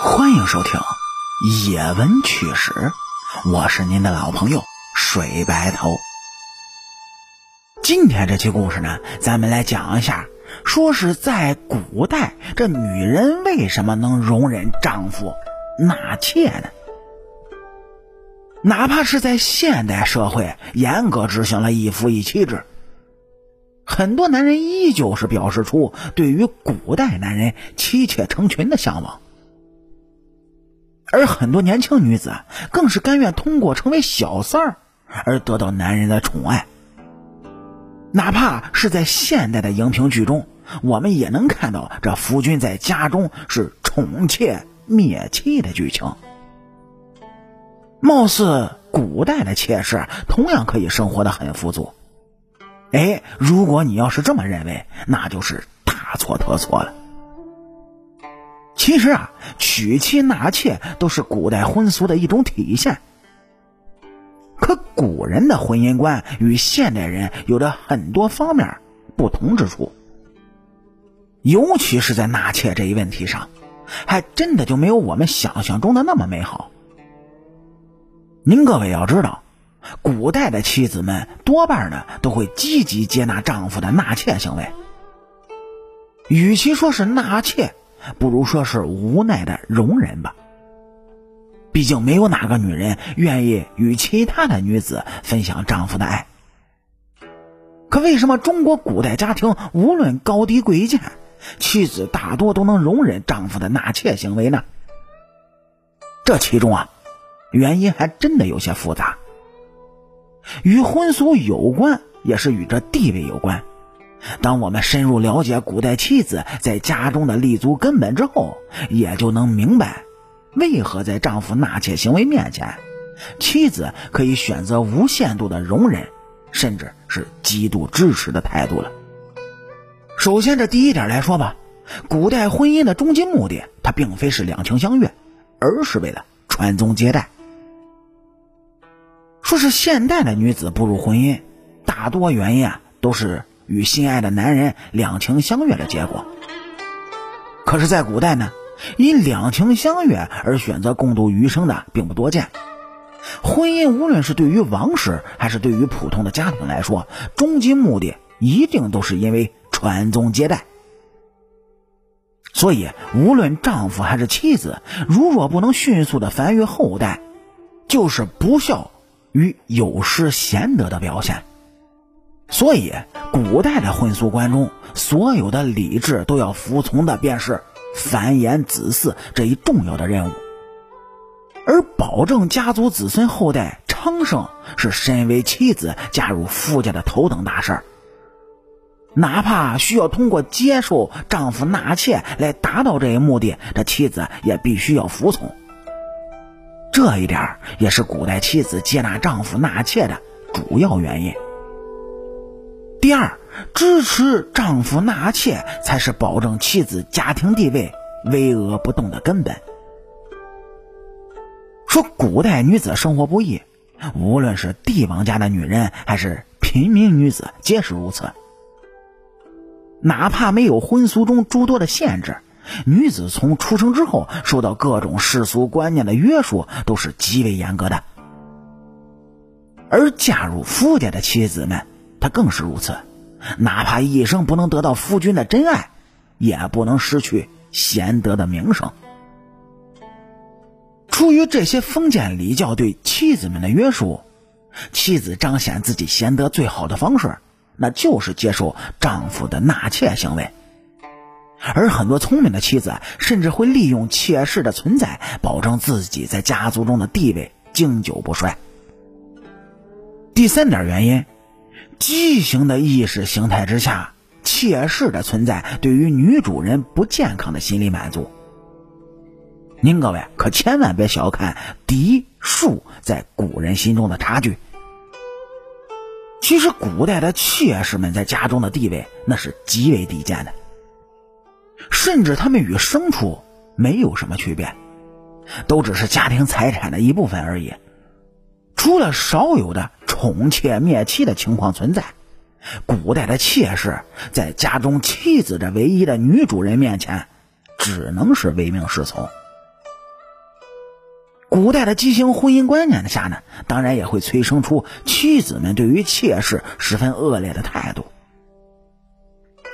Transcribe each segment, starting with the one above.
欢迎收听《野闻趣史》，我是您的老朋友水白头。今天这期故事呢，咱们来讲一下，说是在古代，这女人为什么能容忍丈夫纳妾呢？哪怕是在现代社会，严格执行了一夫一妻制，很多男人依旧是表示出对于古代男人妻妾成群的向往。而很多年轻女子更是甘愿通过成为小三儿而得到男人的宠爱。哪怕是在现代的荧屏剧中，我们也能看到这夫君在家中是宠妾灭妻的剧情。貌似古代的妾室同样可以生活的很富足。哎，如果你要是这么认为，那就是大错特错了。其实啊，娶妻纳妾都是古代婚俗的一种体现。可古人的婚姻观与现代人有着很多方面不同之处，尤其是在纳妾这一问题上，还真的就没有我们想象中的那么美好。您各位要知道，古代的妻子们多半呢都会积极接纳丈夫的纳妾行为，与其说是纳妾。不如说是无奈的容忍吧。毕竟没有哪个女人愿意与其他的女子分享丈夫的爱。可为什么中国古代家庭无论高低贵贱，妻子大多都能容忍丈夫的纳妾行为呢？这其中啊，原因还真的有些复杂。与婚俗有关，也是与这地位有关。当我们深入了解古代妻子在家中的立足根本之后，也就能明白，为何在丈夫纳妾行为面前，妻子可以选择无限度的容忍，甚至是极度支持的态度了。首先，这第一点来说吧，古代婚姻的终极目的，它并非是两情相悦，而是为了传宗接代。说是现代的女子步入婚姻，大多原因啊都是。与心爱的男人两情相悦的结果，可是，在古代呢，因两情相悦而选择共度余生的并不多见。婚姻无论是对于王室还是对于普通的家庭来说，终极目的一定都是因为传宗接代。所以，无论丈夫还是妻子，如若不能迅速的繁育后代，就是不孝与有失贤德的表现。所以，古代的婚俗观中，所有的礼制都要服从的便是繁衍子嗣这一重要的任务，而保证家族子孙后代昌盛，是身为妻子嫁入夫家的头等大事儿。哪怕需要通过接受丈夫纳妾来达到这一目的，这妻子也必须要服从。这一点也是古代妻子接纳丈夫纳妾的主要原因。第二，支持丈夫纳妾才是保证妻子家庭地位巍峨不动的根本。说古代女子生活不易，无论是帝王家的女人还是平民女子，皆是如此。哪怕没有婚俗中诸多的限制，女子从出生之后受到各种世俗观念的约束，都是极为严格的。而嫁入夫家的妻子们。他更是如此，哪怕一生不能得到夫君的真爱，也不能失去贤德的名声。出于这些封建礼教对妻子们的约束，妻子彰显自己贤德最好的方式，那就是接受丈夫的纳妾行为。而很多聪明的妻子，甚至会利用妾室的存在，保证自己在家族中的地位经久不衰。第三点原因。畸形的意识形态之下，妾室的存在对于女主人不健康的心理满足。您各位可千万别小看嫡庶在古人心中的差距。其实古代的妾室们在家中的地位那是极为低贱的，甚至他们与牲畜没有什么区别，都只是家庭财产的一部分而已。除了少有的。宠妾灭妻的情况存在，古代的妾室在家中妻子这唯一的女主人面前，只能是唯命是从。古代的畸形婚姻观念下呢，当然也会催生出妻子们对于妾室十分恶劣的态度。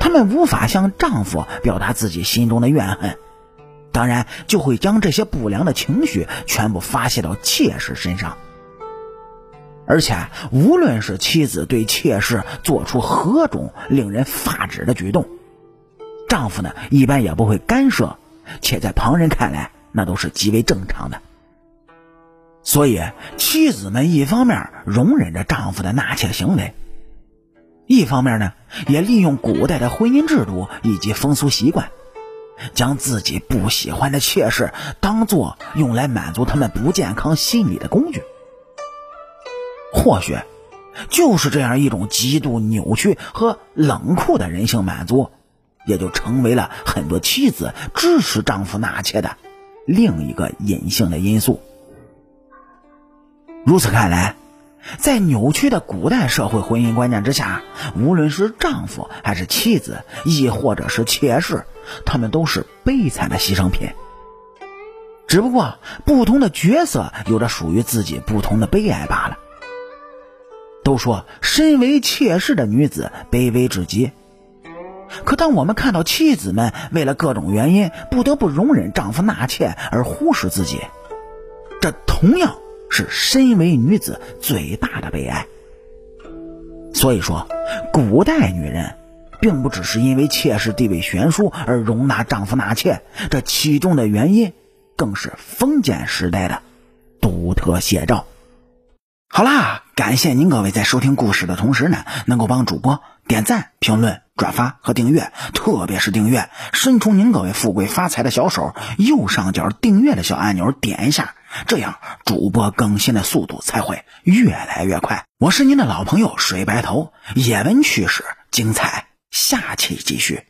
他们无法向丈夫表达自己心中的怨恨，当然就会将这些不良的情绪全部发泄到妾室身上。而且，无论是妻子对妾室做出何种令人发指的举动，丈夫呢一般也不会干涉，且在旁人看来那都是极为正常的。所以，妻子们一方面容忍着丈夫的纳妾行为，一方面呢，也利用古代的婚姻制度以及风俗习惯，将自己不喜欢的妾室当做用来满足他们不健康心理的工具。或许，就是这样一种极度扭曲和冷酷的人性满足，也就成为了很多妻子支持丈夫纳妾的另一个隐性的因素。如此看来，在扭曲的古代社会婚姻观念之下，无论是丈夫还是妻子，亦或者是妾室，他们都是悲惨的牺牲品。只不过，不同的角色有着属于自己不同的悲哀罢了。都说身为妾室的女子卑微至极，可当我们看到妻子们为了各种原因不得不容忍丈夫纳妾而忽视自己，这同样。是身为女子最大的悲哀。所以说，古代女人并不只是因为妾室地位悬殊而容纳丈夫纳妾，这其中的原因更是封建时代的独特写照。好啦，感谢您各位在收听故事的同时呢，能够帮主播点赞、评论、转发和订阅，特别是订阅，伸出您各位富贵发财的小手，右上角订阅的小按钮点一下。这样，主播更新的速度才会越来越快。我是您的老朋友水白头，野闻趣事精彩，下期继续。